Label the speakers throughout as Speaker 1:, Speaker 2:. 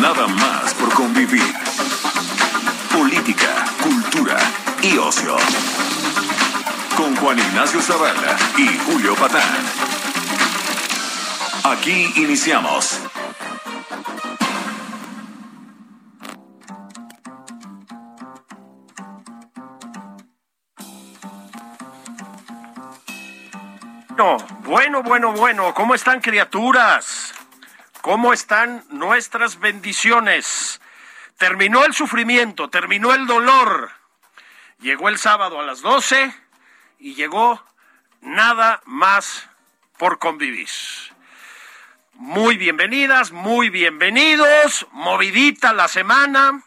Speaker 1: Nada más por convivir. Política, cultura y ocio. Con Juan Ignacio Zavala y Julio Patán. Aquí iniciamos.
Speaker 2: Bueno, bueno, bueno, ¿cómo están criaturas? ¿Cómo están nuestras bendiciones? Terminó el sufrimiento, terminó el dolor. Llegó el sábado a las 12 y llegó nada más por convivir. Muy bienvenidas, muy bienvenidos, movidita la semana.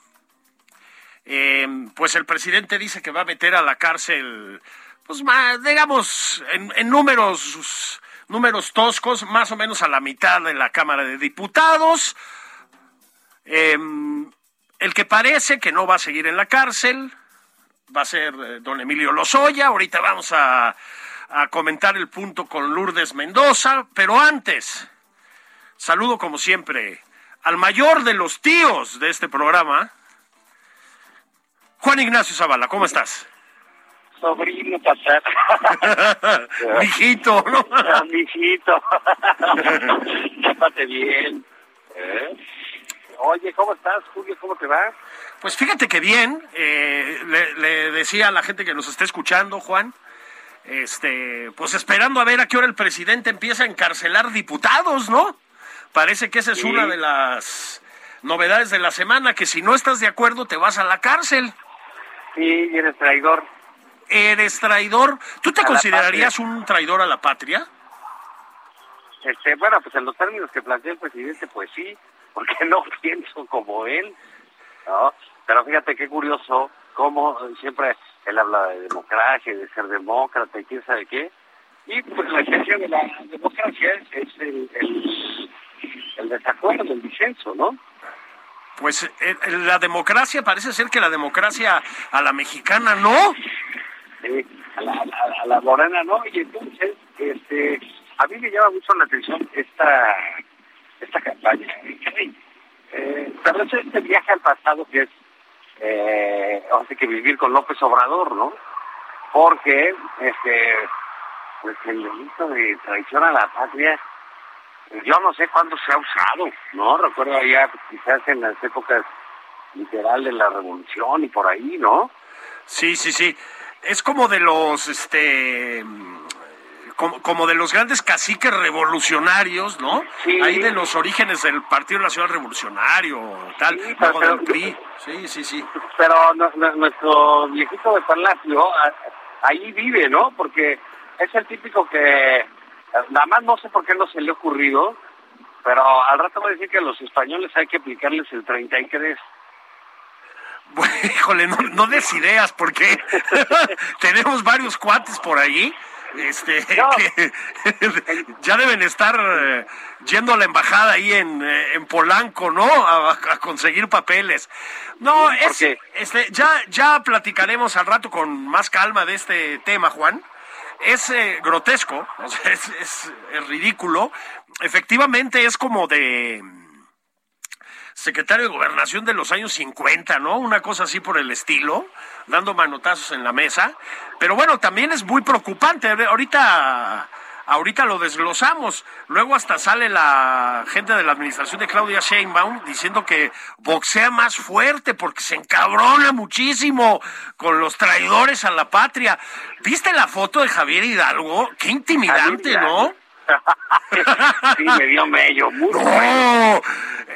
Speaker 2: Eh, pues el presidente dice que va a meter a la cárcel pues digamos, en, números, números toscos, más o menos a la mitad de la Cámara de Diputados. Eh, el que parece que no va a seguir en la cárcel va a ser eh, don Emilio Lozoya. Ahorita vamos a comentar el punto con Lourdes Mendoza, pero antes, saludo como siempre al mayor de los tíos de este programa, Juan Ignacio Zavala. ¿Cómo estás?
Speaker 3: Sobrino pasar.
Speaker 2: Mijito, ¿no?
Speaker 3: Mijito. Bien. ¿Eh? Oye, ¿cómo estás, Julio? ¿Cómo te va?
Speaker 2: Pues fíjate que bien. Eh, le, le, decía a la gente que nos está escuchando, Juan, este, pues esperando a ver a qué hora el presidente empieza a encarcelar diputados, ¿no? Parece que esa es sí. una de las novedades de la semana, que si no estás de acuerdo te vas a la cárcel.
Speaker 3: Sí, y eres traidor
Speaker 2: eres traidor. ¿Tú te considerarías un traidor a la patria?
Speaker 3: Este, bueno, pues en los términos que plantea el presidente, pues sí, porque no pienso como él, ¿no? Pero fíjate qué curioso, cómo siempre él habla de democracia, de ser demócrata y quién sabe qué, y pues la esencia de la democracia es, es el, el, el desacuerdo, el disenso, ¿no?
Speaker 2: Pues eh, la democracia, parece ser que la democracia a la mexicana no.
Speaker 3: Sí, a, la, a, la morena no, y entonces, este, a mí me llama mucho la atención esta, esta campaña. Eh, pero es este viaje al pasado que es, eh, hace que vivir con López Obrador, ¿no? Porque, este, pues el delito de traición a la patria, yo no sé cuándo se ha usado, ¿no? Recuerdo allá quizás en las épocas literal de la revolución y por ahí, ¿no?
Speaker 2: Sí, sí, sí. Es como de los, este, como, como, de los grandes caciques revolucionarios, ¿no?
Speaker 3: Sí.
Speaker 2: Ahí de los orígenes del Partido Nacional Revolucionario, tal,
Speaker 3: sí,
Speaker 2: luego
Speaker 3: pero,
Speaker 2: del PRI. Sí, sí, sí.
Speaker 3: Pero no, no, nuestro viejito de Palacio ahí vive, ¿no? Porque es el típico que nada más no sé por qué no se le ha ocurrido, pero al rato voy a decir que a los españoles hay que aplicarles el 33.
Speaker 2: Bueno, híjole, no, no des ideas porque tenemos varios cuates por ahí. Este,
Speaker 3: No.
Speaker 2: que ya deben estar eh, yendo a la embajada ahí en, eh, en Polanco, ¿no? A, a conseguir papeles. No, es, este, ya, ya platicaremos al rato con más calma de este tema, Juan. Es eh, grotesco, es, es- es ridículo. Efectivamente es como de secretario de gobernación de los años 50, ¿no? Una cosa así por el estilo, dando manotazos en la mesa. Pero bueno, también es muy preocupante. Ahorita, ahorita lo desglosamos. Luego hasta sale la gente de la administración de Claudia Sheinbaum diciendo que boxea más fuerte porque se encabrona muchísimo con los traidores a la patria. ¿Viste la foto de Javier Hidalgo? Qué intimidante, ¿no?
Speaker 3: sí, me dio mello.
Speaker 2: No,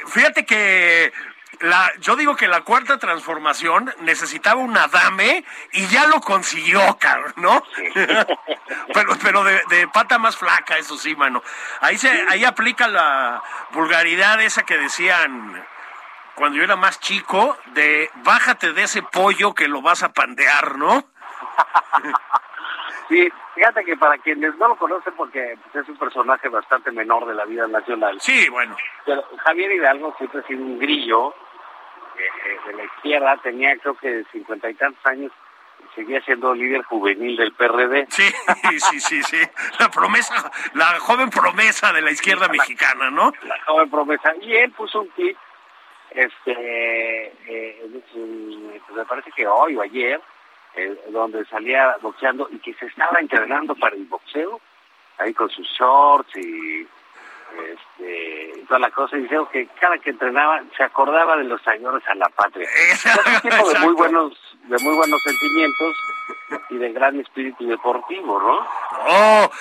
Speaker 2: fíjate que la, yo digo que la cuarta transformación necesitaba un Adame y ya lo consiguió, cabrón, ¿no? pero pero de, de, pata más flaca, eso sí, mano. Ahí se, ahí aplica la vulgaridad esa que decían cuando yo era más chico, de bájate de ese pollo que lo vas a pandear, ¿no?
Speaker 3: sí, fíjate que para quienes no lo conocen, porque es un personaje bastante menor de la vida nacional.
Speaker 2: Sí, bueno.
Speaker 3: Pero Javier Hidalgo siempre ha sido un grillo eh, de la izquierda, tenía creo que cincuenta y tantos años, seguía siendo líder juvenil del PRD.
Speaker 2: Sí, sí, sí, sí. La promesa, la joven promesa de la izquierda mexicana, ¿no?
Speaker 3: La joven promesa. Y él puso un kit, este, eh, pues me parece que hoy o ayer, eh, donde salía boxeando y que se estaba entrenando para el boxeo, ahí con sus shorts y este, toda la cosa, y dijo que cada que entrenaba se acordaba de los señores a la patria. Es un tipo de muy buenos, de muy buenos sentimientos y de gran espíritu deportivo, ¿no?
Speaker 2: Oh,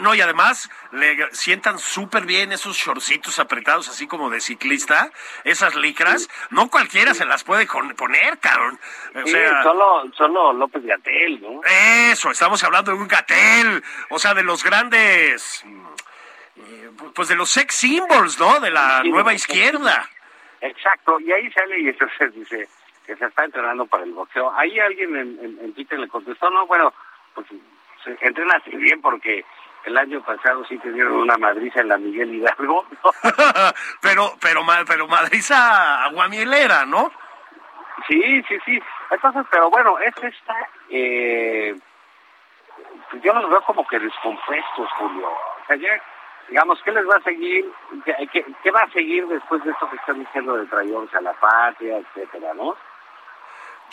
Speaker 2: no, y además le sientan súper bien esos shortcitos apretados, así como de ciclista, esas licras, no cualquiera se las puede poner, cabrón.
Speaker 3: O sea, solo, solo López Gatel, ¿no?
Speaker 2: Eso, estamos hablando de un Gatel, o sea, de los grandes pues de los sex symbols, ¿no? De la nueva izquierda.
Speaker 3: Exacto, y ahí sale y entonces dice que se está entrenando para el boxeo. Ahí alguien en, en, Twitter le contestó, no, bueno, pues se entrena así bien porque el año pasado sí tuvieron una madriza en la Miguel Hidalgo.
Speaker 2: pero, pero, pero madriza aguamielera, ¿no?
Speaker 3: Sí, sí, sí. Entonces, pero bueno, es esta, eh, yo los veo como que descompuestos, Julio. O sea, ya digamos, ¿qué les va a seguir? ¿Qué, va a seguir después de esto que están diciendo de traidores a la patria, etcétera, no?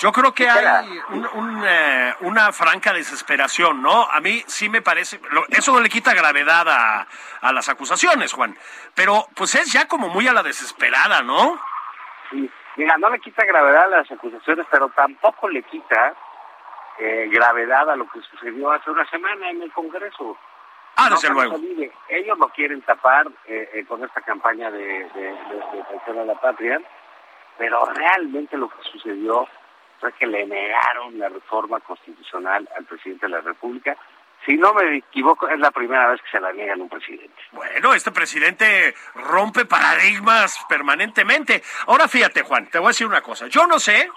Speaker 2: Yo creo que hay eh, una franca desesperación, ¿no? A mí sí me parece, eso no le quita gravedad a, a, las acusaciones, Juan, pero pues es ya como muy a la desesperada, ¿no?
Speaker 3: Sí, mira, no le quita gravedad a las acusaciones, pero tampoco le quita eh, gravedad a lo que sucedió hace una semana en el Congreso.
Speaker 2: Ah, desde luego.
Speaker 3: Ellos lo quieren tapar eh, eh, con esta campaña de, de, de, a la patria, pero realmente lo que sucedió fue que le negaron la reforma constitucional al presidente de la República. Si no me equivoco, es la primera vez que se la niegan a un presidente.
Speaker 2: Bueno, este presidente rompe paradigmas permanentemente. Ahora fíjate, Juan, te voy a decir una cosa. Yo no sé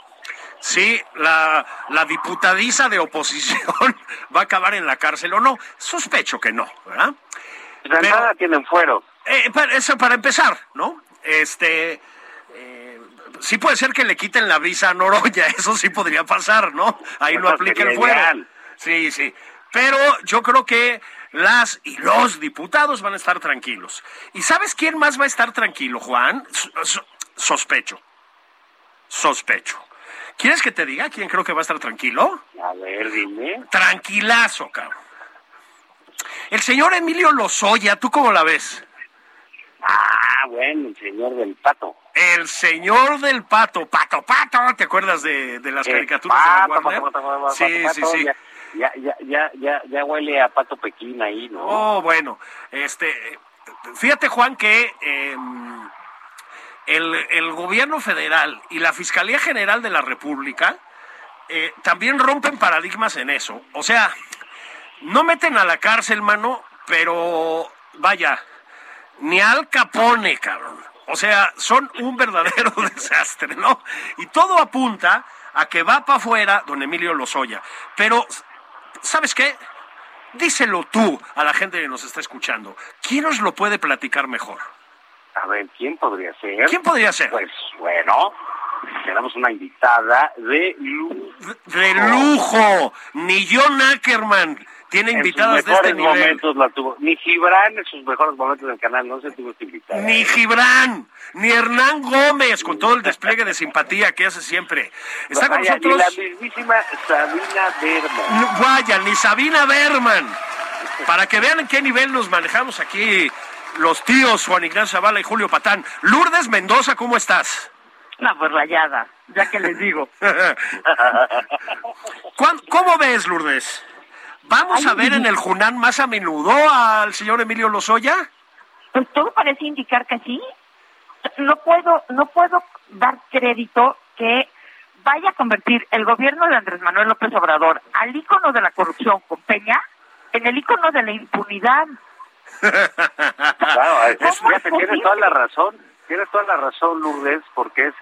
Speaker 2: si la, la diputadiza de oposición va a acabar en la cárcel o no. Sospecho que no, ¿verdad?
Speaker 3: De nada tienen fuero.
Speaker 2: Eh, eso para empezar, ¿no? Este, sí puede ser que le quiten la visa a Noroya, eso sí podría pasar, ¿no? Ahí no aplica el fuero. Sí, sí. Pero yo creo que las y los diputados van a estar tranquilos. ¿Y sabes quién más va a estar tranquilo, Juan? Sospecho. Sospecho. ¿Quieres que te diga quién creo que va a estar tranquilo?
Speaker 3: A ver, dime.
Speaker 2: Tranquilazo, cabrón. El señor Emilio Lozoya, ¿tú cómo la ves?
Speaker 3: Ah, bueno, el señor del pato.
Speaker 2: El señor del pato, pato, pato, ¿te acuerdas de, de las caricaturas de la Warner?
Speaker 3: sí, sí, sí. Ya, ya, ya, ya, ya huele a pato Pequín ahí, ¿no?
Speaker 2: Oh, bueno, este, fíjate Juan que eh, el, el gobierno federal y la Fiscalía General de la República eh, también rompen paradigmas en eso. O sea, no meten a la cárcel, mano, pero vaya, ni al Capone, cabrón. O sea, son un verdadero desastre, ¿no? Y todo apunta a que va para afuera don Emilio Lozoya. Pero, ¿sabes qué? Díselo tú a la gente que nos está escuchando. ¿Quién nos lo puede platicar mejor?
Speaker 3: A ver, ¿quién podría ser?
Speaker 2: ¿Quién podría ser?
Speaker 3: Pues bueno, tenemos una invitada de lujo.
Speaker 2: De lujo. Ni John Ackerman tiene invitadas de este nivel.
Speaker 3: momentos la tuvo. Ni Gibran en sus mejores momentos del canal no se tuvo esta invitada.
Speaker 2: Ni Gibran, ni Hernán Gómez, con todo el despliegue de simpatía que hace siempre. Está con nosotros.
Speaker 3: Ni la mismísima Sabina Berman.
Speaker 2: vaya, ni Sabina Berman. Para que vean en qué nivel nos manejamos aquí los tíos Juan Ignacio Zavala y Julio Patán. Lourdes Mendoza, ¿cómo estás?
Speaker 4: No, pues rayada, ya que les digo.
Speaker 2: ¿Cómo ves, Lourdes? ¿Vamos a ver en el Junán más a menudo al señor Emilio Lozoya?
Speaker 4: Pues todo parece indicar que sí. no puedo, no puedo dar crédito que vaya a convertir el gobierno de Andrés Manuel López Obrador al ícono de la corrupción con Peña en el ícono de la impunidad.
Speaker 3: claro, es, fíjate, tienes toda la razón, tienes toda la razón, Lourdes, porque es,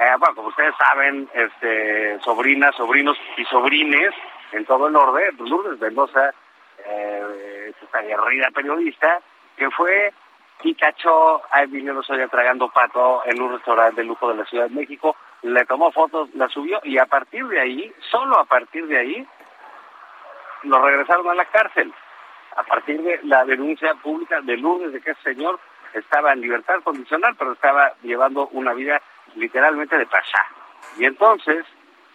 Speaker 3: eh, bueno, como ustedes saben, este, sobrinas, sobrinos y sobrines en todo el orden, Lourdes Mendoza, eh, esta guerrida periodista, que fue y cachó a Emilio Lozoya tragando pato en un restaurante de lujo de la Ciudad de México, le tomó fotos, la subió y a partir de ahí, solo a partir de ahí, lo regresaron a la cárcel. A partir de la denuncia pública de Lourdes de que ese señor estaba en libertad condicional, pero estaba llevando una vida literalmente de pasar. Y entonces,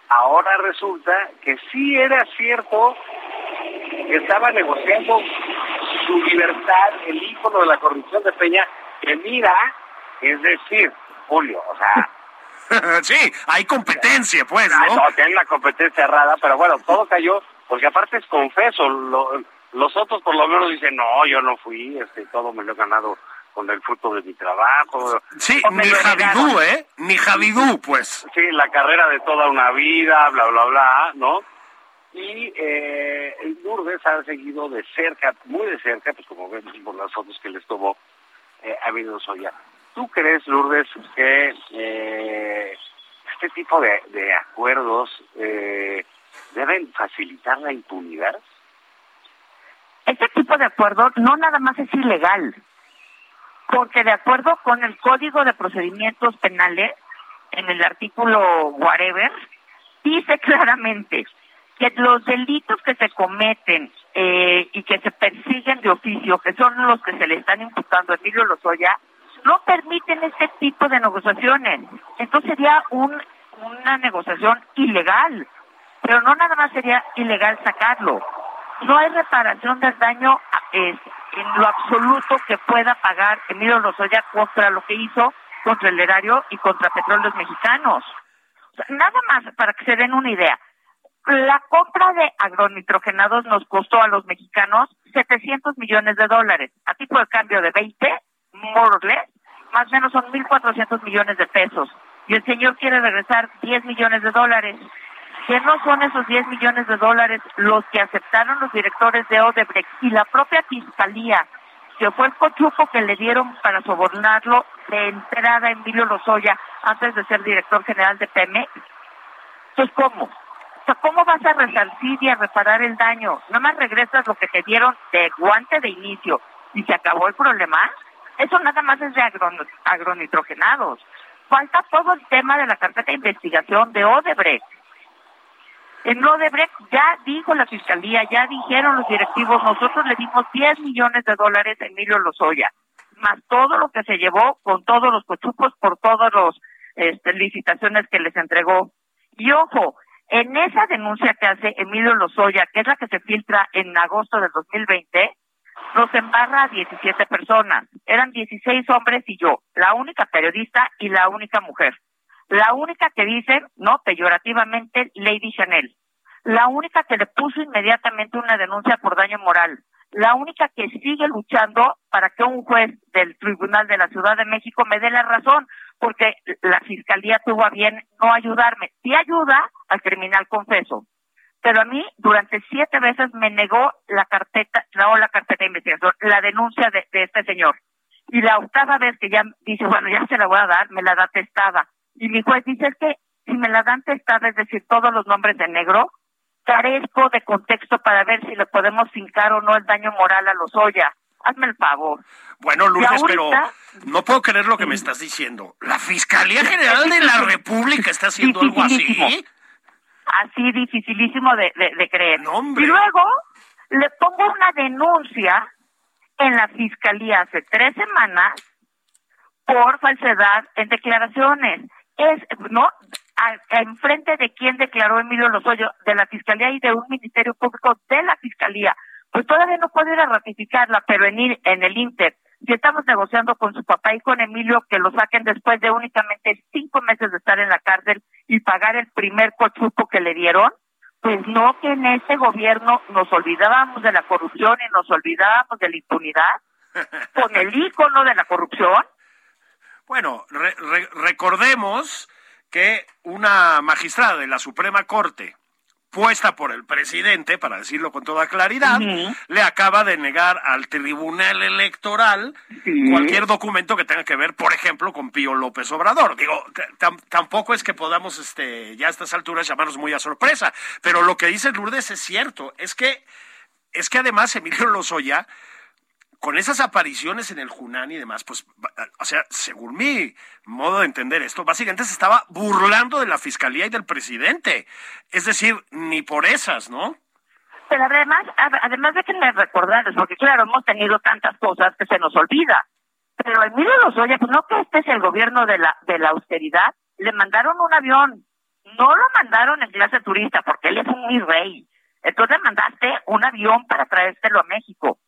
Speaker 3: ahora resulta que sí era cierto que estaba negociando su libertad, el ícono de la corrupción de Peña, que mira, es decir, Julio, o sea...
Speaker 2: sí, hay competencia, pues, ¿no?
Speaker 3: No, tiene la competencia errada, pero bueno, todo cayó, porque aparte es confeso, los otros por lo menos dicen, no, yo no fui, este, todo me lo he ganado con el fruto de mi trabajo.
Speaker 2: Sí, ni Javidú, ¿eh? Ni Javidú, pues.
Speaker 3: Sí, la carrera de toda una vida, bla, bla, bla, ¿no? y eh, Lourdes ha seguido de cerca, muy de cerca, pues como vemos por las fotos que les tomó eh, a Emilio Soya. ¿Tú crees, Lourdes, que eh, este tipo de, de acuerdos eh, deben facilitar la impunidad?
Speaker 4: Este tipo de acuerdo no nada más es ilegal, porque de acuerdo con el Código de Procedimientos Penales, en el artículo whatever, dice claramente que los delitos que se cometen eh, y que se persiguen de oficio, que son los que se le están imputando a Emilio Lozoya, no permiten este tipo de negociaciones. Entonces sería un, una negociación ilegal, pero no nada más sería ilegal sacarlo. No hay reparación del daño en lo absoluto que pueda pagar Emilio Lozoya contra lo que hizo contra el erario y contra petróleos mexicanos. nada más para que se den una idea. La compra de agronitrogenados nos costó a los mexicanos 700 millones de dólares. A tipo de cambio de 20, more or less, más o menos son 1.400 millones de pesos. Y el señor quiere regresar 10 millones de dólares. ¿Qué no son esos 10 millones de dólares los que aceptaron los directores de Odebrecht y la propia fiscalía, que fue el cochuco que le dieron para sobornarlo de entrada a Emilio Lozoya antes de ser director general de Pemex? Entonces, ¿cómo? ¿cómo vas a resarcir y a reparar el daño? Nada más regresas lo que te dieron de guante de inicio y se acabó el problema. Eso nada más es de agronitrogenados. Falta todo el tema de la carpeta de investigación de Odebrecht. En Odebrecht ya dijo la fiscalía, ya dijeron los directivos, nosotros le dimos 10 millones de dólares a Emilio Lozoya, más todo lo que se llevó con todos los cochupos por todas las este, licitaciones que les entregó. Y ojo, en esa denuncia que hace Emilio Lozoya, que es la que se filtra en agosto del 2020, nos embarra a 17 personas. Eran 16 hombres y yo, la única periodista y la única mujer. La única que dice, no, peyorativamente, Lady Chanel. La única que le puso inmediatamente una denuncia por daño moral. La única que sigue luchando para que un juez del Tribunal de la Ciudad de México me dé la razón, porque la fiscalía tuvo a bien no ayudarme. Sí ayuda al criminal confeso, pero a mí durante siete veces me negó la carpeta, no la carpeta de investigación, la denuncia de, este señor. Y la octava vez que ya dice, bueno, ya se la voy a dar, me la da testada. Y mi juez dice, es que si me la dan testada, es decir, todos los nombres de negro, carezco de contexto para ver si le podemos fincar o no el daño moral a los Oya hazme el favor.
Speaker 2: Bueno, Lourdes, pero no puedo creer lo que me estás diciendo. ¿La Fiscalía General de la República está haciendo algo así?
Speaker 4: Así dificilísimo de, de, creer. y luego le pongo una denuncia en la Fiscalía hace tres semanas por falsedad en declaraciones. Es, ¿no? Enfrente de quién declaró Emilio Lozoyo, de la Fiscalía y de un Ministerio Público de la Fiscalía. Pues todavía no puede ir a ratificarla, pero en, en el Inter, si estamos negociando con su papá y con Emilio que lo saquen después de únicamente cinco meses de estar en la cárcel y pagar el primer cochupo que le dieron, pues no que en ese gobierno nos olvidábamos de la corrupción y nos olvidábamos de la impunidad, con el ícono de la corrupción.
Speaker 2: Bueno, recordemos que una magistrada de la Suprema Corte puesta por el presidente, para decirlo con toda claridad, le acaba de negar al Tribunal Electoral cualquier documento que tenga que ver, por ejemplo, con Pío López Obrador. Digo, tampoco es que podamos este, ya a estas alturas llamarnos muy a sorpresa, pero lo que dice Lourdes es cierto, es que, es que además Emilio Lozoya con esas apariciones en el Junán y demás, pues, o sea, según mi modo de entender esto, básicamente se estaba burlando de la fiscalía y del presidente. Es decir, ni por esas, ¿no?
Speaker 4: Pero además, además de que me recordarles, porque claro, hemos tenido tantas cosas que se nos olvida. Pero Emilio Lozoya, pues no que este es el gobierno de la, de la austeridad, le mandaron un avión. No lo mandaron en clase turista, porque él es un mi rey. Entonces mandaste un avión para traértelo a México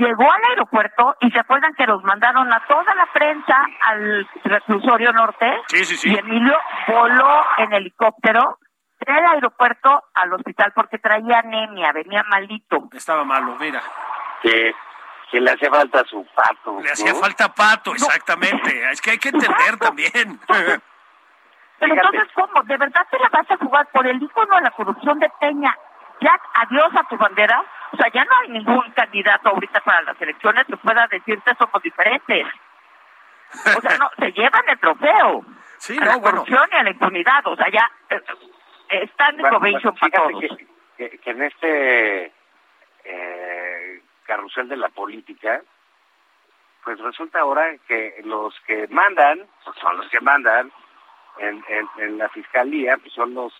Speaker 4: llegó al aeropuerto y se acuerdan que los mandaron a toda la prensa al reclusorio norte
Speaker 2: sí, sí, sí.
Speaker 4: y Emilio voló en helicóptero del aeropuerto al hospital porque traía anemia, venía malito.
Speaker 2: Estaba malo, mira.
Speaker 3: Que, que le hacía falta su pato.
Speaker 2: Le hacía falta pato, exactamente. Es que hay que entender también.
Speaker 4: Pero entonces, ¿cómo? ¿De verdad te la vas a jugar por el ícono de la corrupción de Peña? Ya, adiós a tu bandera. O sea, ya no hay ningún candidato ahorita para las elecciones que pueda decirte somos diferentes. O sea, no, se llevan el trofeo.
Speaker 2: Sí,
Speaker 4: a la corrupción y a la impunidad. O sea, ya eh, eh, están en probation para todos.
Speaker 3: Que, que, en este eh, carrusel de la política, pues resulta ahora que los que mandan, pues son los que mandan en, en, en la fiscalía, pues son los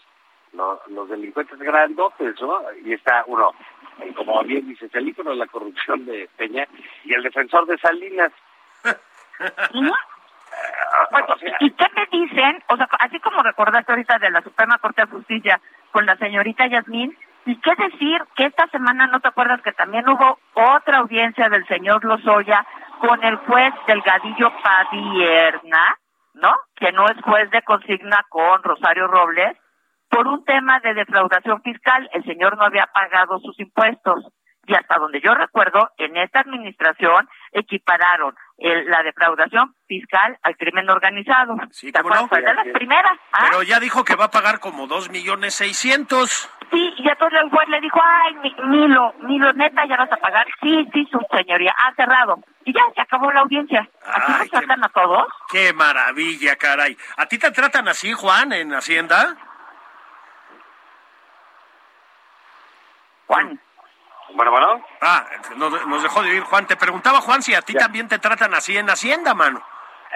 Speaker 3: los, delincuentes grandotes, ¿no? Y está uno, como bien dices, el ícono de la corrupción de Peña y el defensor de Salinas.
Speaker 4: ¿Y qué me dicen? O sea, así como recordaste ahorita de la Suprema Corte de Justicia con la señorita Yasmín, ¿y qué decir que esta semana no te acuerdas que también hubo otra audiencia del señor Lozoya con el juez Delgadillo Padierna, ¿no? Que no es juez de consigna con Rosario Robles, por un tema de defraudación fiscal. El señor no había pagado sus impuestos. Y hasta donde yo recuerdo, en esta administración equipararon la defraudación fiscal al crimen organizado.
Speaker 2: Sí, ¿cómo no?
Speaker 4: Fue de las primeras.
Speaker 2: ¿ah? Pero ya dijo que va a pagar como dos millones seiscientos.
Speaker 4: Sí, y entonces el juez le dijo, ay, Milo, Milo, neta, ya vas a pagar. Sí, sí, su señoría, ha cerrado. Y ya, se acabó la audiencia. ¿Así nos tratan a todos?
Speaker 2: Qué maravilla, caray. ¿A ti te tratan así, Juan, en Hacienda?
Speaker 4: Juan.
Speaker 3: Bueno, bueno.
Speaker 2: Ah, nos, dejó de ir Juan. Te preguntaba, Juan, si a ti también te tratan así en Hacienda, mano.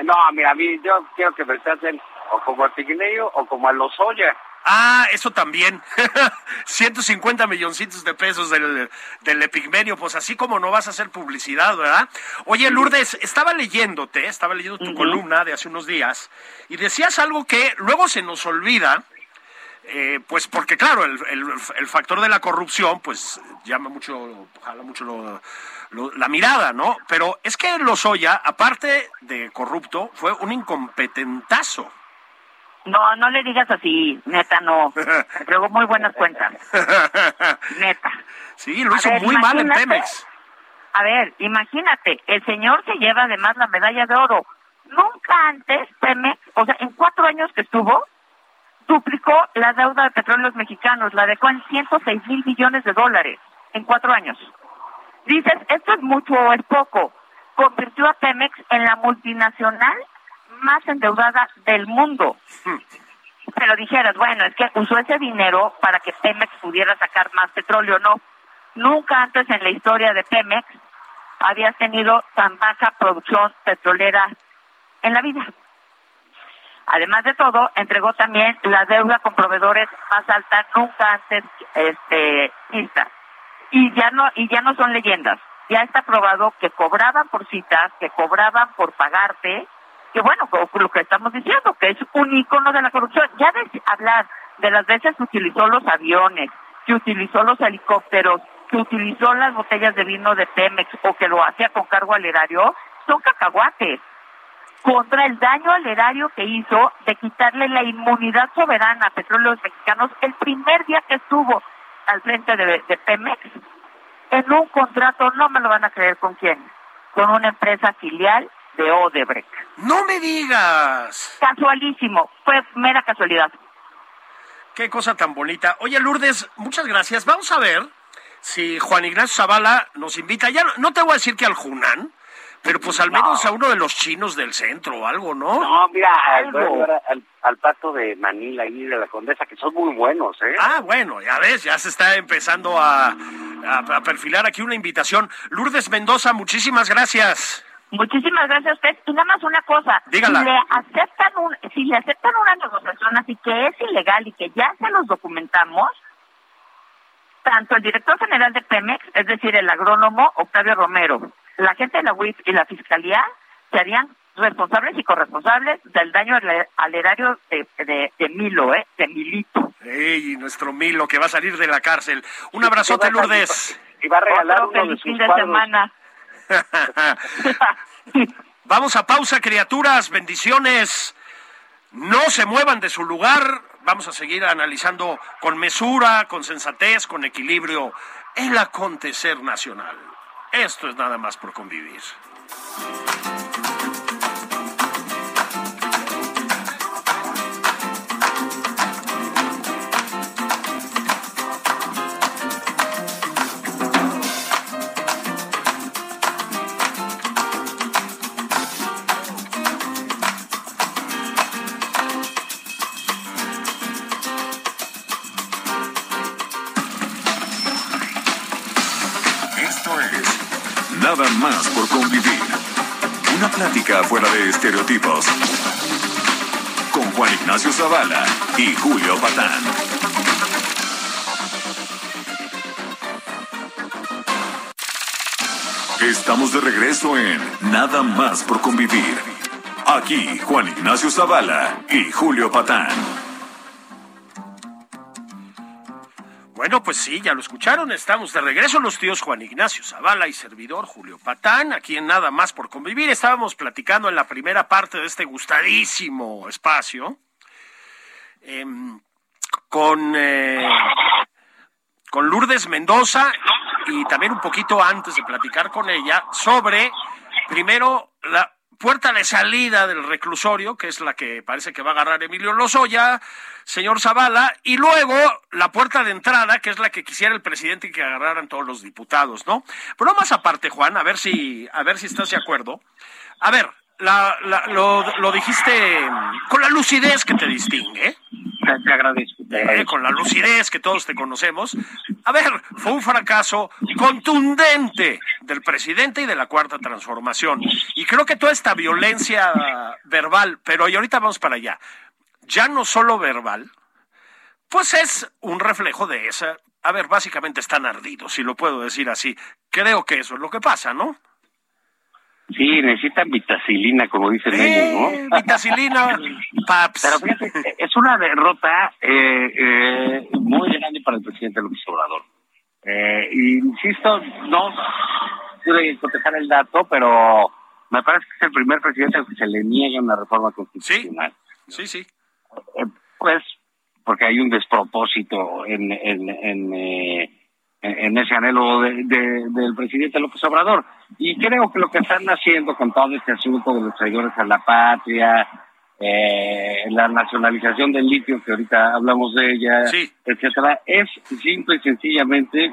Speaker 3: No, mira, a mí yo quiero que me traten o como a Pignello o como a Lozoya.
Speaker 2: Ah, eso también. 150 milloncitos de pesos del, del Epigmenio, pues así como no vas a hacer publicidad, ¿verdad? Oye, Lourdes, estaba leyéndote, estaba leyendo tu columna de hace unos días, y decías algo que luego se nos olvida, eh, pues porque claro, el, el, factor de la corrupción pues llama mucho, jala mucho la mirada, ¿no? Pero es que Lozoya, aparte de corrupto, fue un incompetentazo.
Speaker 4: No, no le digas así, neta, no. Luego muy buenas cuentas. neta.
Speaker 2: Sí, lo hizo muy mal en Pemex.
Speaker 4: A ver, imagínate, el señor se lleva además la medalla de oro. Nunca antes Pemex, o sea, en cuatro años que estuvo, duplicó la deuda de petróleos mexicanos, la dejó en 106 mil millones de dólares en cuatro años. Dices, ¿esto es mucho o es poco? Convirtió a Pemex en la multinacional más endeudada del mundo. Pero dijeras, bueno, es que usó ese dinero para que Pemex pudiera sacar más petróleo. No, nunca antes en la historia de Pemex había tenido tan baja producción petrolera en la vida. Además de todo, entregó también la deuda con proveedores más alta nunca antes este vista. Y ya no y ya no son leyendas. Ya está probado que cobraban por citas, que cobraban por pagarte, que bueno, lo que estamos diciendo, que es un icono de la corrupción. Ya de hablar de las veces que utilizó los aviones, que utilizó los helicópteros, que utilizó las botellas de vino de Pemex o que lo hacía con cargo al erario, son cacahuates contra el daño al erario que hizo de quitarle la inmunidad soberana a petróleos mexicanos el primer día que estuvo al frente de, Pemex en un contrato, no me lo van a creer con quién, con una empresa filial de Odebrecht.
Speaker 2: No me digas.
Speaker 4: Casualísimo, fue mera casualidad.
Speaker 2: Qué cosa tan bonita. Oye, Lourdes, muchas gracias. Vamos a ver si Juan Ignacio Zavala nos invita. Ya no, no te voy a decir que al Junán, pero pues al menos a uno de los chinos del centro o algo, ¿no?
Speaker 3: No, mira, al, al, al pato de Manila y de la Condesa, que son muy buenos, ¿eh?
Speaker 2: Ah, bueno, ya ves, ya se está empezando a, a, a perfilar aquí una invitación. Lourdes Mendoza, muchísimas gracias.
Speaker 4: Muchísimas gracias a usted. Y nada más una cosa.
Speaker 2: Dígala.
Speaker 4: Si le aceptan un, si le aceptan una negociación así que es ilegal y que ya se los documentamos, tanto el director general de Pemex, es decir, el agrónomo Octavio Romero, la gente de la UIF y la fiscalía se harían responsables y corresponsables del daño al, al erario de, de, de Milo, ¿eh? De Milito.
Speaker 2: Ey, nuestro Milo que va a salir de la cárcel. Un abrazote, Lourdes.
Speaker 3: Y va a regalar
Speaker 4: Otro
Speaker 3: uno de
Speaker 4: feliz
Speaker 3: sus
Speaker 4: fin de
Speaker 3: cuadros.
Speaker 4: semana.
Speaker 2: Vamos a pausa, criaturas. Bendiciones. No se muevan de su lugar. Vamos a seguir analizando con mesura, con sensatez, con equilibrio el acontecer nacional. Esto es nada más por convivir.
Speaker 1: Zavala y Julio Patán. Estamos de regreso en Nada más por convivir. Aquí Juan Ignacio Zavala y Julio Patán.
Speaker 2: Bueno, pues sí, ya lo escucharon. Estamos de regreso los tíos Juan Ignacio Zavala y servidor Julio Patán, aquí en Nada más por convivir. Estábamos platicando en la primera parte de este gustadísimo espacio em, con, eh, con Lourdes Mendoza y también un poquito antes de platicar con ella sobre, primero, la puerta de salida del reclusorio, que es la que parece que va a agarrar Emilio Lozoya, señor Zavala, y luego la puerta de entrada, que es la que quisiera el presidente que agarraran todos los diputados, ¿no? Pero más aparte, Juan, a ver si, a ver si estás de acuerdo. A ver, la, la- lo, lo dijiste con la lucidez que te distingue,
Speaker 3: Te, te agradezco, te
Speaker 2: eh,
Speaker 3: agradezco.
Speaker 2: con la lucidez que todos te conocemos. A ver, fue un fracaso contundente del presidente y de la cuarta transformación. Y creo que toda esta violencia verbal, pero y ahorita vamos para allá, ya no solo verbal, pues es un reflejo de esa. A ver, básicamente están ardidos, si lo puedo decir así. Creo que eso es lo que pasa, ¿no?
Speaker 3: Sí, necesitan vitacilina, como dicen ellos, ¿no?
Speaker 2: vitacilina, paps.
Speaker 3: Pero fíjate, es una derrota eh, eh, muy grande para el presidente López Obrador. Eh, insisto, no pude cotejar el dato, pero me parece que es el primer presidente al que se le niega una reforma constitucional.
Speaker 2: Sí, sí.
Speaker 3: Eh, pues porque hay un despropósito en, en, en, eh, en- ese anhelo de- de- del presidente López Obrador. Y creo que lo que están haciendo con todo este asunto de los traidores a la patria, eh, la nacionalización del litio, que ahorita hablamos de ella,
Speaker 2: Sí.
Speaker 3: etcétera, es simple y sencillamente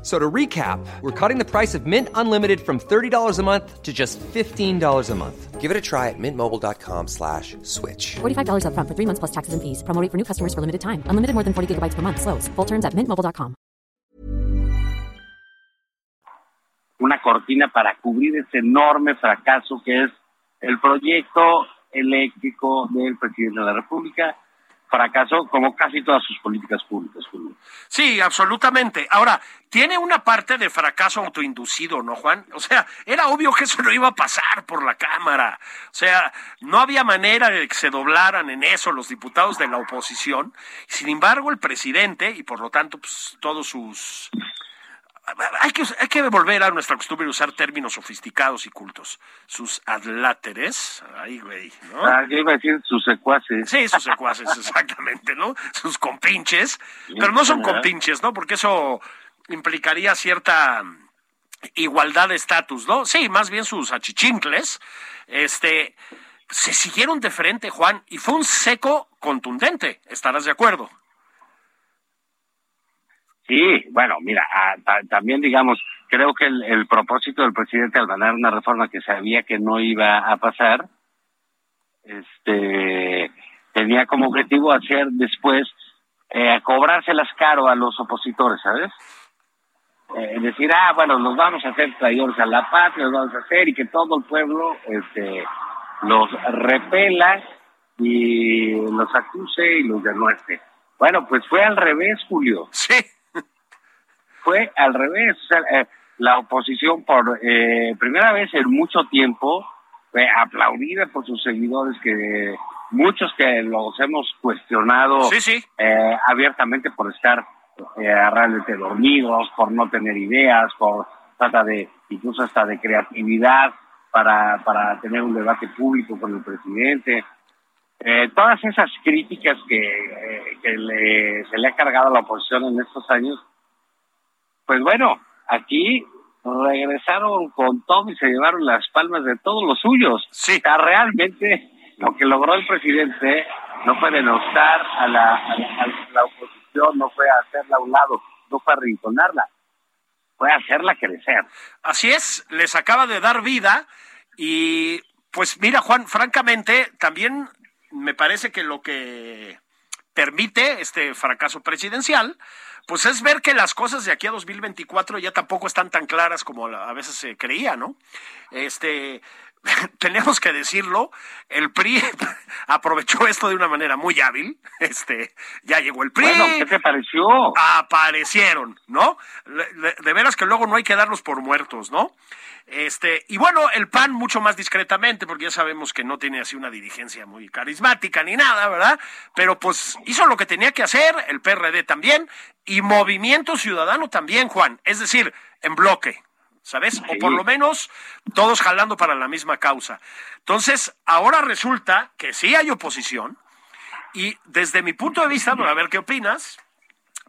Speaker 5: F- So to recap, we're cutting the price of Mint Unlimited from $30 a month to just $15 a month. Give it a try at mintmobile.com slash switch.
Speaker 6: $45 upfront for three months plus taxes and fees. Promo rate for new customers for limited time. Unlimited more than 40 gigabytes per month. Slows. Full terms at mintmobile.com.
Speaker 3: una cortina para cubrir ese enorme fracaso que es el proyecto eléctrico del presidente de la República, fracaso como casi todas sus políticas públicas, Julio.
Speaker 2: Sí, absolutamente. Ahora, tiene una parte de fracaso autoinducido, ¿no, Juan? O sea, era obvio que eso no iba a pasar por la Cámara. O sea, no había manera de que se doblaran en eso los diputados de la oposición. Sin embargo, el presidente, y por lo tanto, pues, todos sus hay que, hay que volver a nuestra costumbre de usar términos sofisticados y cultos. Sus adláteres, ay, güey, ¿no?
Speaker 3: Ah, yo iba a decir sus secuaces.
Speaker 2: Sí, sus secuaces, exactamente, ¿no? Sus compinches, pero no son compinches, ¿no? Porque eso implicaría cierta igualdad de estatus, ¿no? Sí, más bien sus achichincles, este, se siguieron de frente, Juan, y fue un seco contundente, ¿estarás de acuerdo?
Speaker 3: Sí, bueno, mira, también digamos, creo que el, propósito del presidente al ganar una reforma que sabía que no iba a pasar, este, tenía como objetivo hacer después eh, cobrárselas caro a los opositores, ¿sabes? Eh, decir, ah, bueno, nos vamos a hacer traidores a la patria, los vamos a hacer y que todo el pueblo, este, los repela y los acuse y los denuestre. Bueno, pues fue al revés, Julio.
Speaker 2: Sí
Speaker 3: fue al revés. Eh, la oposición por eh, primera vez en mucho tiempo fue aplaudida por sus seguidores que muchos que los hemos cuestionado eh, abiertamente por estar realmente dormidos, por no tener ideas, por trata de incluso hasta de creatividad para, para tener un debate público con el presidente. todas esas críticas que, que se le ha cargado a la oposición en estos años pues bueno, aquí regresaron con todo y se llevaron las palmas de todos los suyos.
Speaker 2: Sí.
Speaker 3: Está realmente lo que logró el presidente no fue denostar a la, a la, oposición, no fue hacerla a un lado, no fue arrinconarla, fue hacerla crecer.
Speaker 2: Así es, les acaba de dar vida y pues mira Juan, francamente también me parece que lo que permite este fracaso presidencial pues es ver que las cosas de aquí a 2024 ya tampoco están tan claras como a veces se creía, ¿no? Este, tenemos que decirlo, el PRI aprovechó esto de una manera muy hábil. Este, ya llegó el PRI.
Speaker 3: Bueno, ¿qué te pareció?
Speaker 2: Aparecieron, ¿no? De veras que luego no hay que darlos por muertos, ¿no? Este, y bueno, el PAN mucho más discretamente, porque ya sabemos que no tiene así una dirigencia muy carismática ni nada, ¿verdad? Pero pues hizo lo que tenía que hacer, el PRD también, y Movimiento Ciudadano también, Juan. Es decir, en bloque, ¿sabes? O por lo menos todos jalando para la misma causa. Entonces, ahora resulta que sí hay oposición y desde mi punto de vista, a ver qué opinas,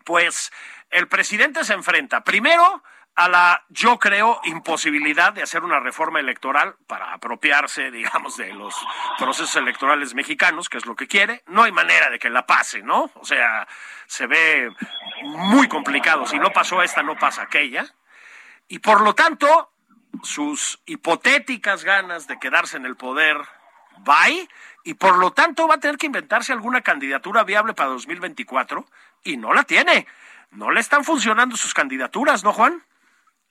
Speaker 2: pues el presidente se enfrenta primero a la, yo creo, imposibilidad de hacer una reforma electoral para apropiarse, digamos, de los procesos electorales mexicanos, que es lo que quiere. No hay manera de que la pase, ¿no? O sea, se ve muy complicado. Si no pasó esta, no pasa aquella y por lo tanto sus hipotéticas ganas de quedarse en el poder va y por lo tanto va a tener que inventarse alguna candidatura viable para 2024 y no la tiene. No le están funcionando sus candidaturas, ¿no, Juan?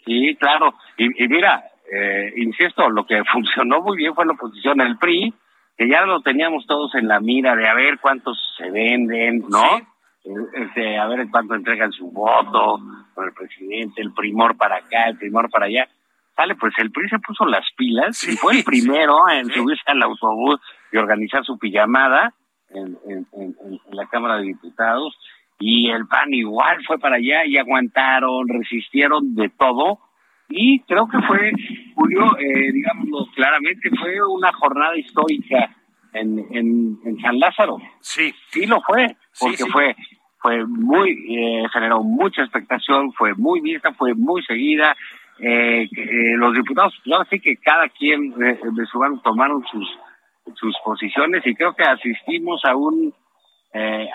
Speaker 3: Sí, claro. Y, mira, eh, insisto, lo que funcionó muy bien fue la oposición, el PRI, que ya lo teníamos todos en la mira de a ver cuántos se venden, ¿no? Este, a ver en cuánto entregan su voto con el presidente, el primor para acá, el primor para allá. Sale, pues el PRI se puso las pilas y fue el primero en subirse al autobús y organizar su pijamada en, en, en, la Cámara de Diputados. Y el PAN igual fue para allá y aguantaron, resistieron de todo. Y creo que fue, Julio, eh, digámoslo claramente, fue una jornada histórica en, en, en San Lázaro.
Speaker 2: Sí.
Speaker 3: Sí lo fue porque fue fue muy eh, generó mucha expectación, fue muy vista, fue muy seguida. Eh, eh, los diputados, yo sí que cada quien de, su banco tomaron sus sus posiciones y creo que asistimos a un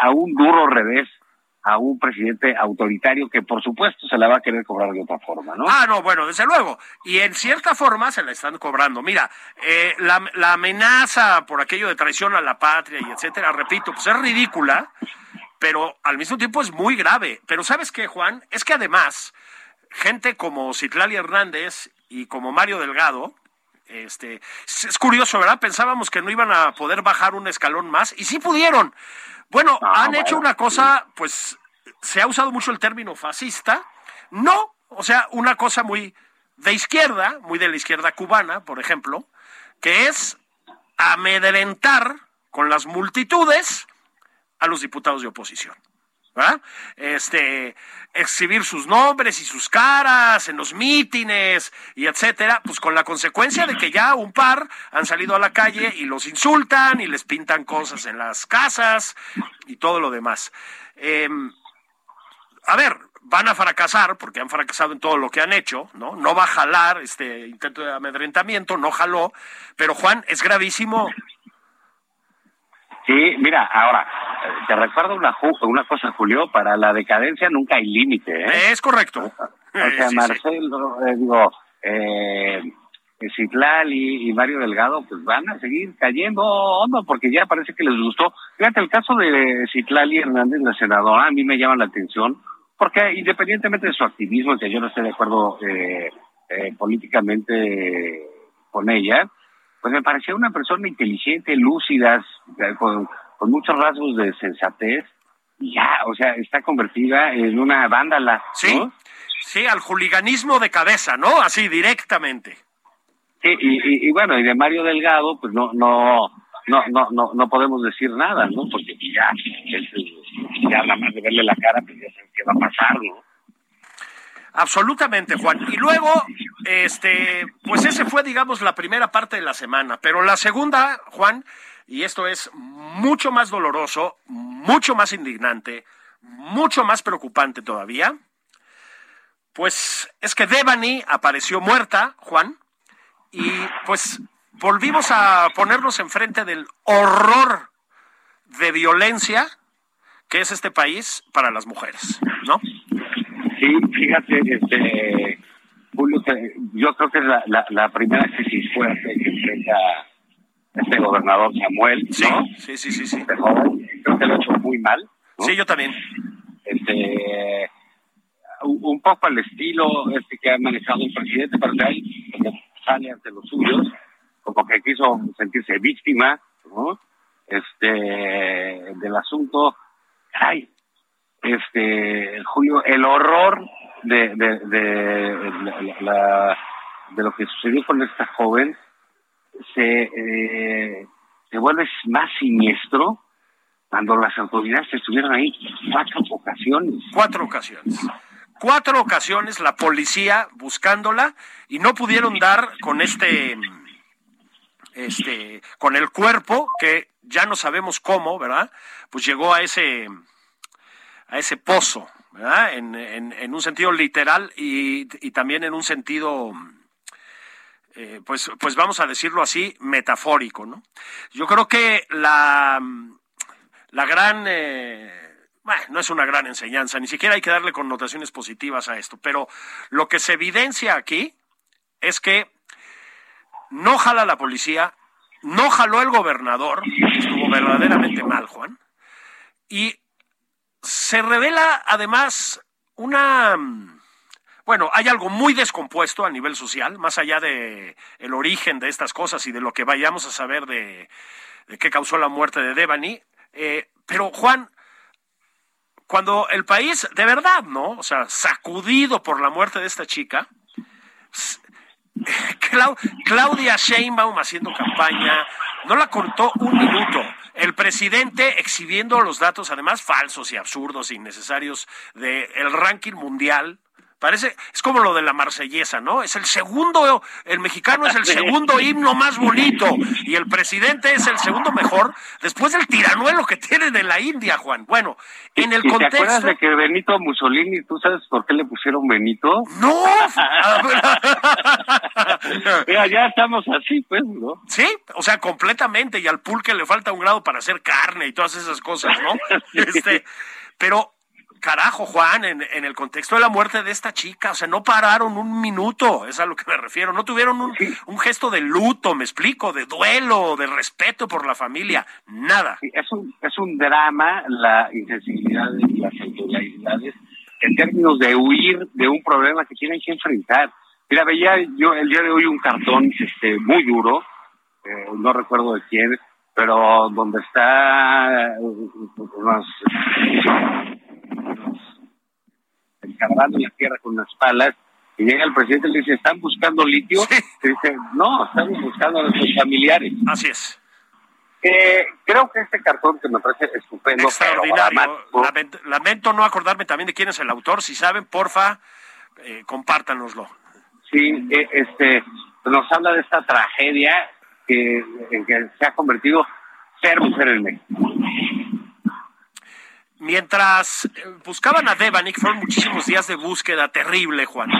Speaker 3: a un duro revés a un presidente autoritario que por supuesto se la va a querer cobrar de otra forma, ¿no?
Speaker 2: Ah, no, bueno, desde luego. Y en cierta forma se la están cobrando. Mira, eh, la, la, amenaza por aquello de traición a la patria y etcétera, repito, pues es ridícula, pero al mismo tiempo es muy grave. Pero ¿sabes qué, Juan? Es que además, gente como Citlali Hernández y como Mario Delgado, este, es curioso, ¿verdad? Pensábamos que no iban a poder bajar un escalón más y sí pudieron. Bueno, ah, han hecho una cosa, pues se ha usado mucho el término fascista. No, o sea, una cosa muy de izquierda, muy de la izquierda cubana, por ejemplo, que es amedrentar con las multitudes a los diputados de oposición. ¿Verdad? Este, exhibir sus nombres y sus caras en los mítines y etcétera, pues con la consecuencia de que ya un par han salido a la calle y los insultan y les pintan cosas en las casas y todo lo demás. Em, a ver, van a fracasar porque han fracasado en todo lo que han hecho, ¿no? No va a jalar este intento de amedrentamiento, no jaló, pero Juan, es gravísimo.
Speaker 3: Sí, mira, ahora, te recuerdo una, una cosa, Julio, para la decadencia nunca hay límite, ¿eh?
Speaker 2: Es correcto.
Speaker 3: O sea, Marcelo, eh, digo, eh, Citlali y Mario Delgado, pues van a seguir cayendo hondo porque ya parece que les gustó. Fíjate, el caso de Citlali Hernández, la senadora, a mí me llama la atención porque independientemente de su activismo, que yo no esté de acuerdo eh, eh, políticamente con ella, pues me parecía una persona inteligente, lúcida, con, muchos rasgos de sensatez, y ya, o sea, está convertida en una vándala.
Speaker 2: Sí, sí, al juliganismo de cabeza, ¿no? Así, directamente.
Speaker 3: Sí, y, y, bueno, y de Mario Delgado, pues no, no, no, no, no, no podemos decir nada, ¿no? Porque ya, ya nada más de verle la cara, pues ya sabes qué va a pasar, ¿no?
Speaker 2: Absolutamente, Juan. Y luego, este, pues ese fue, digamos, la primera parte de la semana. Pero la segunda, Juan, y esto es mucho más doloroso, mucho más indignante, mucho más preocupante todavía, pues es que Devani apareció muerta, Juan, y pues volvimos a ponernos enfrente del horror de violencia que es este país para las mujeres, ¿no?
Speaker 3: Sí, fíjate, este, Julio, yo creo que es la, la, primera crisis fuerte que enfrenta este gobernador Samuel, ¿no?
Speaker 2: Sí, sí, sí, sí.
Speaker 3: creo que lo ha hecho muy mal.
Speaker 2: Sí, yo también.
Speaker 3: Este, un poco al estilo este que ha manejado el presidente, pero que sale ante los suyos, como que quiso sentirse víctima, ¿no? Este, del asunto. Ay, este, Julio, el horror de, de, de, la, de lo que sucedió con esta joven se, eh, se vuelve más siniestro cuando las autoridades estuvieron ahí cuatro ocasiones.
Speaker 2: Cuatro ocasiones. Cuatro ocasiones la policía buscándola y no pudieron dar con este, este, con el cuerpo que ya no sabemos cómo, ¿verdad? Pues llegó a ese, a ese pozo, ¿verdad? En, en, un sentido literal y, también en un sentido, eh, pues, pues vamos a decirlo así, metafórico, ¿no? Yo creo que la, la gran, eh, bueno, no es una gran enseñanza, ni siquiera hay que darle connotaciones positivas a esto, pero lo que se evidencia aquí es que no jala la policía, no jaló el gobernador, estuvo verdaderamente mal, Juan, y se revela además una bueno, hay algo muy descompuesto a nivel social, más allá de el origen de estas cosas y de lo que vayamos a saber de, qué causó la muerte de Devani. Eh, pero Juan, cuando el país, de verdad, ¿no? O sea, sacudido por la muerte de esta chica, Claudia Sheinbaum haciendo campaña, no la cortó un minuto. El presidente exhibiendo los datos, además falsos y absurdos e innecesarios, del ranking mundial Parece, es como lo de la marsellesa, ¿no? Es el segundo, el mexicano es el segundo himno más bonito y el presidente es el segundo mejor después del tiranuelo que tienen en la India, Juan. Bueno, en el contexto... ¿Te
Speaker 3: acuerdas de que Benito Mussolini, tú sabes por qué le pusieron Benito?
Speaker 2: No.
Speaker 3: Mira, ya estamos así, pues, ¿no?
Speaker 2: Sí, o sea, completamente y al pulque le falta un grado para hacer carne y todas esas cosas, ¿no? Este, pero carajo, Juan, en, el contexto de la muerte de esta chica, o sea, no pararon un minuto, es a lo que me refiero, no tuvieron un, gesto de luto, me explico, de duelo, de respeto por la familia, nada.
Speaker 3: es, un, es un drama la insensibilidad de las autoridades en términos de huir de un problema que tienen que enfrentar. Mira, veía yo el día de hoy un cartón este, muy duro, eh, no recuerdo de quién, pero donde está encargando la tierra con las palas, y llega el presidente y le dice, ¿están buscando litio? Y dice, no, estamos buscando a nuestros familiares.
Speaker 2: Así es.
Speaker 3: Eh, creo que este cartón que me parece estupendo.
Speaker 2: Extraordinario. Lamento, no acordarme también de quién es el autor. Si saben, porfa, eh, compártanoslo.
Speaker 3: Sí, eh, este, nos habla de esta tragedia que, en que se ha convertido ser mujer en México.
Speaker 2: Mientras eh, buscaban a Devanik, fueron muchísimos días de búsqueda terrible, Juan.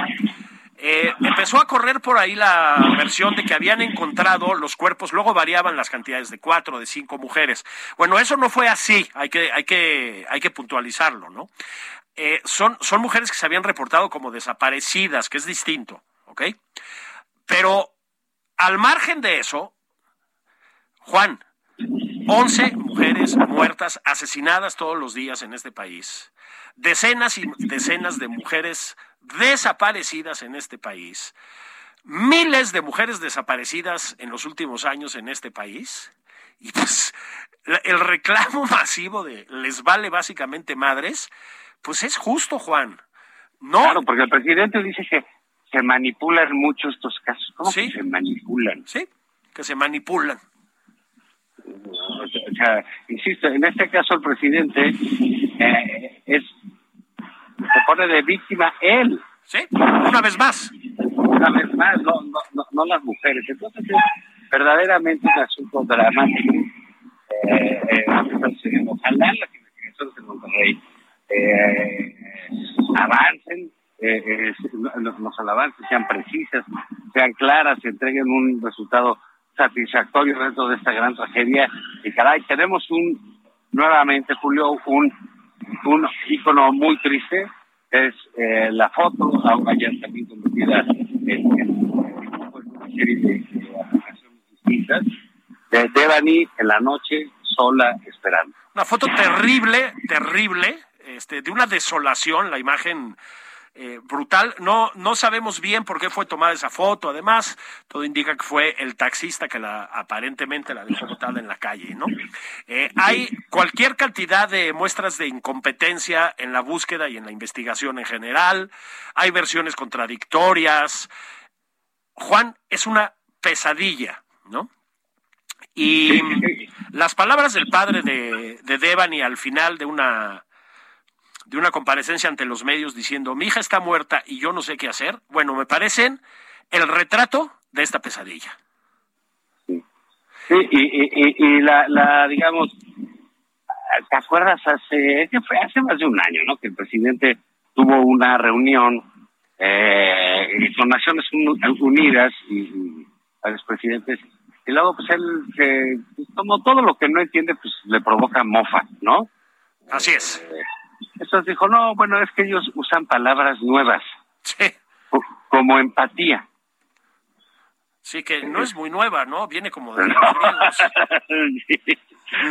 Speaker 2: Eh, empezó a correr por ahí la versión de que habían encontrado los cuerpos, luego variaban las cantidades de cuatro, de cinco mujeres. Bueno, eso no fue así, hay que, hay que, hay que puntualizarlo, ¿no? Eh, son, son mujeres que se habían reportado como desaparecidas, que es distinto, ¿ok? Pero al margen de eso, Juan, 11 mujeres muertas, asesinadas todos los días en este país. Decenas y decenas de mujeres desaparecidas en este país. Miles de mujeres desaparecidas en los últimos años en este país. Y pues el reclamo masivo de les vale básicamente madres, pues es justo, Juan. No.
Speaker 3: Claro, porque el presidente dice que se manipulan mucho estos casos. ¿Cómo que se manipulan?
Speaker 2: Sí, que se manipulan.
Speaker 3: O sea, insisto, en este caso el presidente eh, es se pone de víctima él.
Speaker 2: Sí, una vez más.
Speaker 3: Una vez más, no, no, no, las mujeres. Entonces es verdaderamente un asunto dramático. Eh, eh, ojalá las investigaciones en Monterrey eh, avancen, eh, los, los avances sean precisas, sean claras, se entreguen un resultado satisfactorio dentro de esta gran tragedia. Y caray, tenemos un, nuevamente, Julio, un, un ícono muy triste, es eh, la foto, ayer también convertida en, en, una serie de aplicaciones distintas, de Devani en la noche, sola, esperando.
Speaker 2: Una foto terrible, terrible, este, de una desolación, la imagen eh, brutal. No, no sabemos bien por qué fue tomada esa foto. Además, todo indica que fue el taxista que la aparentemente la dejó botada en la calle, ¿no? Eh, hay cualquier cantidad de muestras de incompetencia en la búsqueda y en la investigación en general. Hay versiones contradictorias. Juan, es una pesadilla, ¿no? Y las palabras del padre de, de Devani al final de una de una comparecencia ante los medios diciendo mi hija está muerta y yo no sé qué hacer, bueno, me parecen el retrato de esta pesadilla.
Speaker 3: Sí, sí y, y, la, la, digamos, ¿te acuerdas hace, que fue hace más de un año, ¿no? Que el presidente tuvo una reunión eh, con Naciones Unidas y, y a los presidentes y luego pues él como todo lo que no entiende pues le provoca mofa, ¿no?
Speaker 2: Así es.
Speaker 3: Eh, entonces dijo, no, bueno, es que ellos usan palabras nuevas.
Speaker 2: Sí.
Speaker 3: Como empatía.
Speaker 2: Sí, que no es muy nueva, ¿no? Viene como de los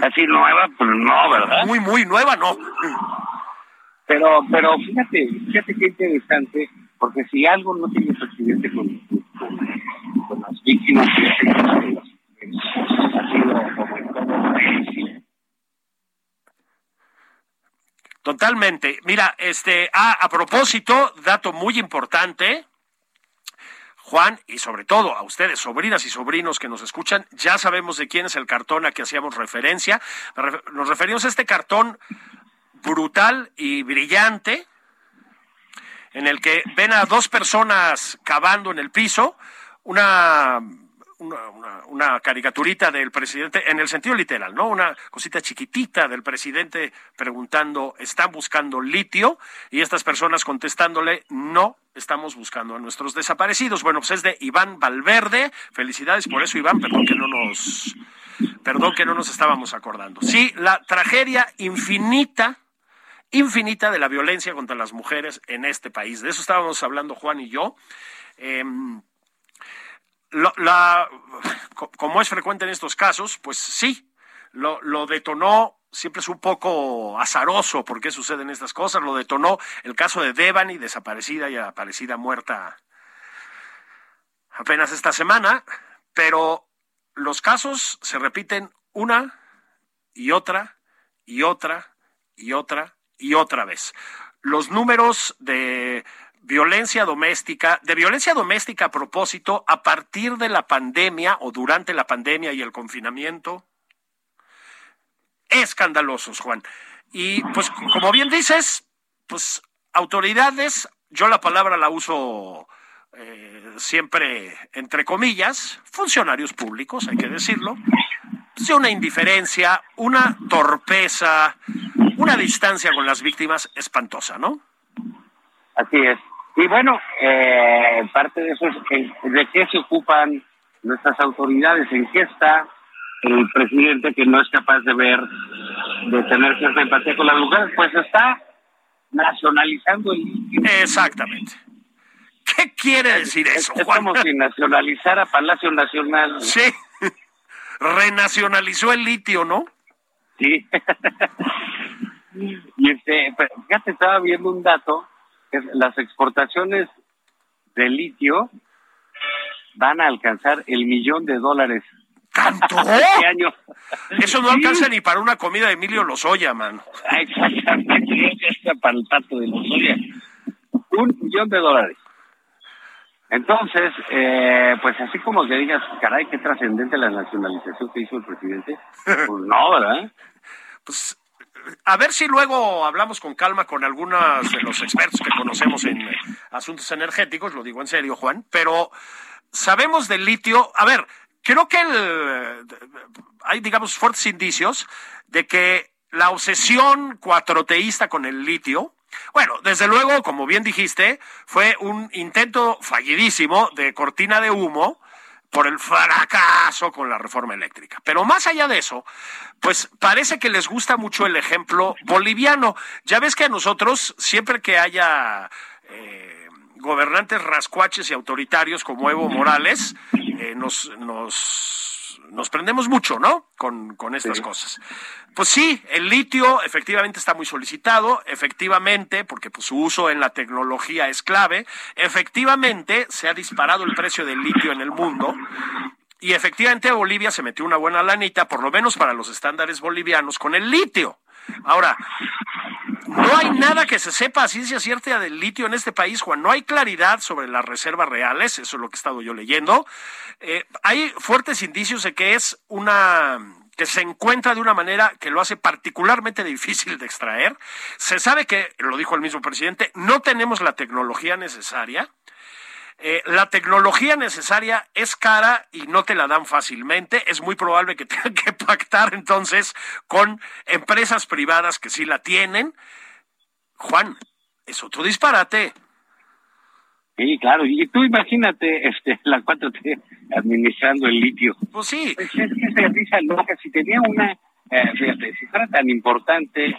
Speaker 3: Así nueva, pues no, ¿verdad?
Speaker 2: Muy, muy nueva, no.
Speaker 3: Pero, pero fíjate, fíjate qué interesante, porque si algo no tiene presidente con, con, con las víctimas, ha sido como en todo
Speaker 2: Totalmente. Mira, este, ah, a propósito, dato muy importante. Juan, y sobre todo a ustedes, sobrinas y sobrinos que nos escuchan, ya sabemos de quién es el cartón a que hacíamos referencia. Nos referimos a este cartón brutal y brillante, en el que ven a dos personas cavando en el piso, una una, caricaturita del presidente, en el sentido literal, ¿no? Una cosita chiquitita del presidente preguntando, ¿están buscando litio? Y estas personas contestándole, no, estamos buscando a nuestros desaparecidos. Bueno, pues es de Iván Valverde. Felicidades por eso, Iván. Perdón que no nos, perdón que no nos estábamos acordando. Sí, la tragedia infinita infinita de la violencia contra las mujeres en este país. De eso estábamos hablando Juan y yo. Em, como es frecuente en estos casos, pues sí, lo, lo detonó siempre es un poco azaroso por qué suceden estas cosas. Lo detonó el caso de Devani, desaparecida y aparecida muerta apenas esta semana, pero los casos se repiten una y otra y otra y otra y otra vez. Los números de violencia doméstica, de violencia doméstica a propósito, a partir de la pandemia o durante la pandemia y el confinamiento, escandalosos, Juan. Y pues como bien dices, pues autoridades, yo la palabra la uso eh, siempre entre comillas, funcionarios públicos, hay que decirlo, de una indiferencia, una torpeza, una distancia con las víctimas espantosa, ¿no?
Speaker 3: Así es. Y bueno, eh, parte de eso es de qué se ocupan nuestras autoridades, en qué está el presidente que no es capaz de ver, de tener cierta empatía con las mujeres, pues está nacionalizando el litio.
Speaker 2: Exactamente. ¿Qué quiere decir eso,
Speaker 3: es, como si nacionalizara Palacio Nacional.
Speaker 2: Sí, renacionalizó el litio, ¿no?
Speaker 3: Sí. y este, fíjate, estaba viendo un dato, las exportaciones de litio van a alcanzar el millón de dólares.
Speaker 2: ¿Tanto?
Speaker 3: Este año.
Speaker 2: Eso no alcanza ni para una comida de Emilio Lozoya, man.
Speaker 3: Ah, exactamente, para el pato de Lozoya. Un millón de dólares. Entonces, eh, pues así como que digas, caray, qué trascendente la nacionalización que hizo el presidente, pues no, ¿verdad?
Speaker 2: Pues a ver si luego hablamos con calma con algunos de los expertos que conocemos en asuntos energéticos, lo digo en serio, Juan, pero sabemos del litio. A ver, creo que el, hay, digamos, fuertes indicios de que la obsesión cuatroteísta con el litio, bueno, desde luego, como bien dijiste, fue un intento fallidísimo de cortina de humo por el fracaso con la reforma eléctrica. Pero más allá de eso, pues parece que les gusta mucho el ejemplo boliviano. Ya ves que a nosotros, siempre que haya eh, gobernantes rascuaches y autoritarios como Evo Morales, eh, nos, nos, nos prendemos mucho, ¿no? Con, con estas cosas. Pues sí, el litio efectivamente está muy solicitado, efectivamente, porque pues, su uso en la tecnología es clave, efectivamente se ha disparado el precio del litio en el mundo y efectivamente Bolivia se metió una buena lanita, por lo menos para los estándares bolivianos, con el litio. Ahora, no hay nada que se sepa a ciencia cierta del litio en este país, Juan. No hay claridad sobre las reservas reales, eso es lo que he estado yo leyendo. Eh, hay fuertes indicios de que es una que se encuentra de una manera que lo hace particularmente difícil de extraer. Se sabe que, lo dijo el mismo presidente, no tenemos la tecnología necesaria. Eh, la tecnología necesaria es cara y no te la dan fácilmente. Es muy probable que tengan que pactar entonces con empresas privadas que sí la tienen. Juan, es otro disparate.
Speaker 3: Sí, claro. Y tú imagínate este, la 4T administrando el litio.
Speaker 2: Pues sí.
Speaker 3: Pues es que se risa loca. Si tenía una, eh, fíjate, si fuera tan importante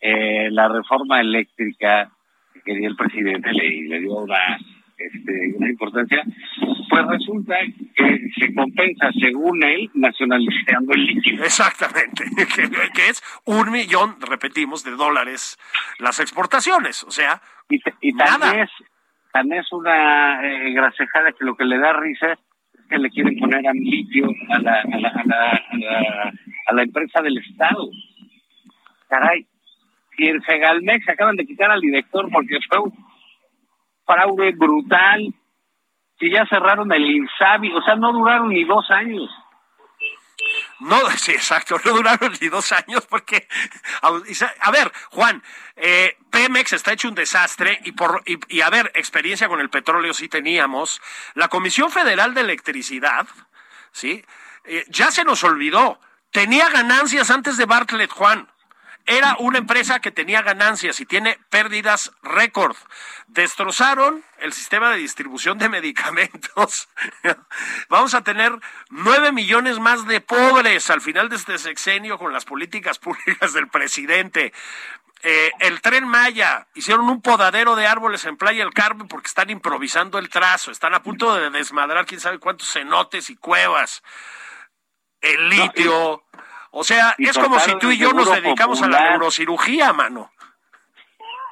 Speaker 3: eh, la reforma eléctrica que quería el presidente, le, le dio una, este, una importancia, pues resulta que se compensa, según él, nacionalizando el litio.
Speaker 2: Exactamente, que, es un millón, repetimos, de dólares las exportaciones. O sea,
Speaker 3: y, y
Speaker 2: nada.
Speaker 3: también es tan es una eh, grasejada que lo que le da risa es que le quieren poner a litio a la, a la, a la, a la, a la empresa del Estado. Caray, si en Segalmex acaban de quitar al director porque fue fraude brutal, si ya cerraron el Insabi, o sea, no duraron ni dos años.
Speaker 2: No, sí, exacto, no duraron ni dos años porque, a ver, Juan, eh, Pemex está hecho un desastre y por y, y, a ver, experiencia con el petróleo sí teníamos. La Comisión Federal de Electricidad, sí, eh, ya se nos olvidó, tenía ganancias antes de Bartlett, Juan. Era una empresa que tenía ganancias y tiene pérdidas récord. Destrozaron el sistema de distribución de medicamentos. Vamos a tener nueve millones más de pobres al final de este sexenio con las políticas públicas del presidente. Eh, el tren Maya, hicieron un podadero de árboles en Playa del Carmen porque están improvisando el trazo, están a punto de desmadrar quién sabe cuántos cenotes y cuevas. El litio. O sea, es como si tú y yo nos dedicamos a la neurocirugía, mano.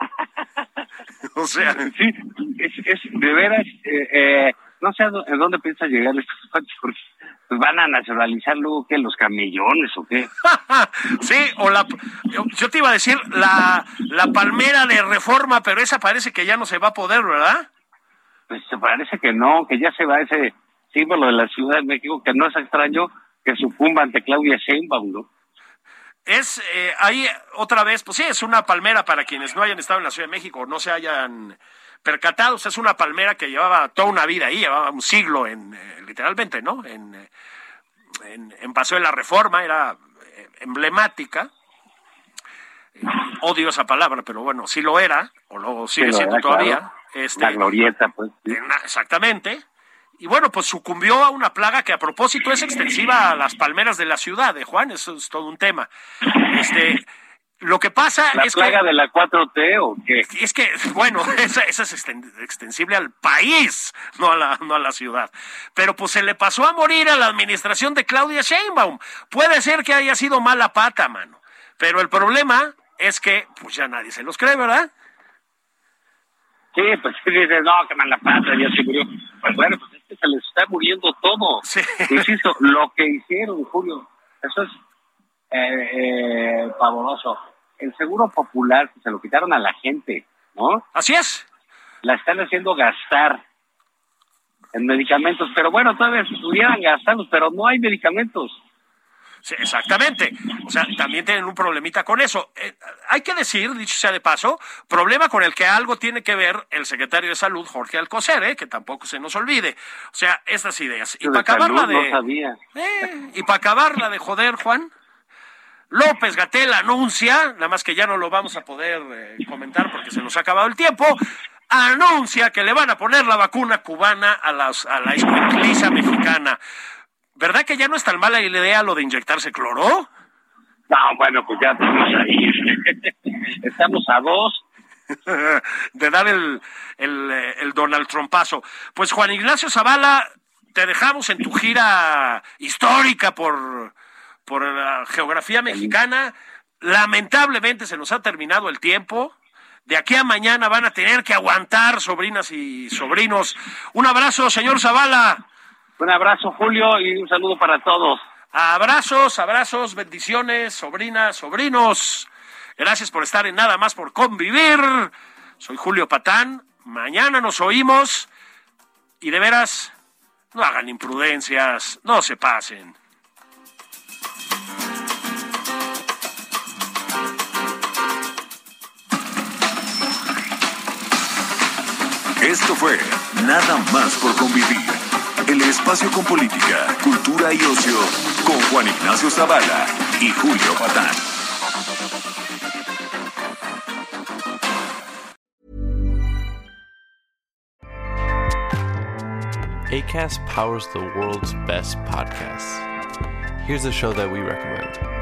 Speaker 2: o sea,
Speaker 3: Sí, es, es de veras, eh, eh, no sé a dó- a dónde piensa llegar estos cuates, porque pues, van a nacionalizar luego que los camellones o qué.
Speaker 2: sí, o la yo, te iba a decir la, la palmera de reforma, pero esa parece que ya no se va a poder, ¿verdad?
Speaker 3: Pues se parece que no, que ya se va ese símbolo de la Ciudad de México, que no es extraño que sucumba ante Claudia Sheinbaum, ¿no?
Speaker 2: es eh, ahí otra vez, pues sí, es una palmera para quienes no hayan estado en la Ciudad de México o no se hayan percatado, es una palmera que llevaba toda una vida ahí, llevaba un siglo en, eh, literalmente, ¿no? En, eh, en, en Paseo de la Reforma, era eh, emblemática. Eh, odio esa palabra, pero bueno, sí lo era, o lo sigue siendo
Speaker 3: era,
Speaker 2: todavía.
Speaker 3: claro.
Speaker 2: Este,
Speaker 3: La glorieta, pues. sí.
Speaker 2: exactamente. Y bueno, pues sucumbió a una plaga que a propósito es extensiva a las palmeras de la ciudad de Juan, eso es todo un tema. Este, lo que pasa
Speaker 3: ¿La
Speaker 2: es
Speaker 3: plaga
Speaker 2: que
Speaker 3: de la 4T o qué?
Speaker 2: es que, bueno, esa, esa es exten- extensible al país, no a, la, no a la ciudad. Pero pues se le pasó a morir a la administración de Claudia Sheinbaum. Puede ser que haya sido mala pata, mano. Pero el problema es que, pues ya nadie se los cree, ¿verdad?
Speaker 3: Sí, pues sí, dices, no, que mala pata, ya se murió. Pues bueno, pues se les está muriendo todo.
Speaker 2: Sí.
Speaker 3: Insisto, lo que hicieron, Julio, eso es eh, eh, pavoroso. El seguro popular se lo quitaron a la gente, ¿no?
Speaker 2: Así es.
Speaker 3: La están haciendo gastar en medicamentos, pero bueno, todavía si pudieran gastarlos, pero no hay medicamentos.
Speaker 2: Sí, exactamente. O sea, también tienen un problemita con eso. Eh, hay que decir, dicho sea de paso, problema con el que algo tiene que ver el secretario de Salud, Jorge Alcocer, eh, que tampoco se nos olvide. O sea, estas ideas. Y para acabarla de...
Speaker 3: No sabía.
Speaker 2: Eh, y para acabarla de joder, Juan, López Gatel anuncia, nada más que ya no lo vamos a poder eh, comentar porque se nos ha acabado el tiempo, anuncia que le van a poner la vacuna cubana a, las, a la mexicana. ¿Verdad que ya no es tan mala la idea lo de inyectarse cloro?
Speaker 3: No, bueno, pues ya estamos ahí. estamos a dos.
Speaker 2: de dar el, el, eh, el Donald Trumpazo. Pues Juan Ignacio Zavala, te dejamos en tu gira histórica por, por la geografía mexicana. Lamentablemente se nos ha terminado el tiempo. De aquí a mañana van a tener que aguantar, sobrinas y sobrinos. Un abrazo, señor Zavala.
Speaker 3: Un abrazo, Julio, y un saludo para todos.
Speaker 2: Abrazos, abrazos, bendiciones, sobrinas, sobrinos. Gracias por estar en Nada más por convivir. Soy Julio Patán. Mañana nos oímos. Y de veras, no hagan imprudencias, no se pasen.
Speaker 1: Esto fue Nada más por convivir. El espacio con política, cultura y ocio con Juan Ignacio Zavala y Julio Patán.
Speaker 7: ACAST powers the world's best podcasts. Here's a show that we recommend.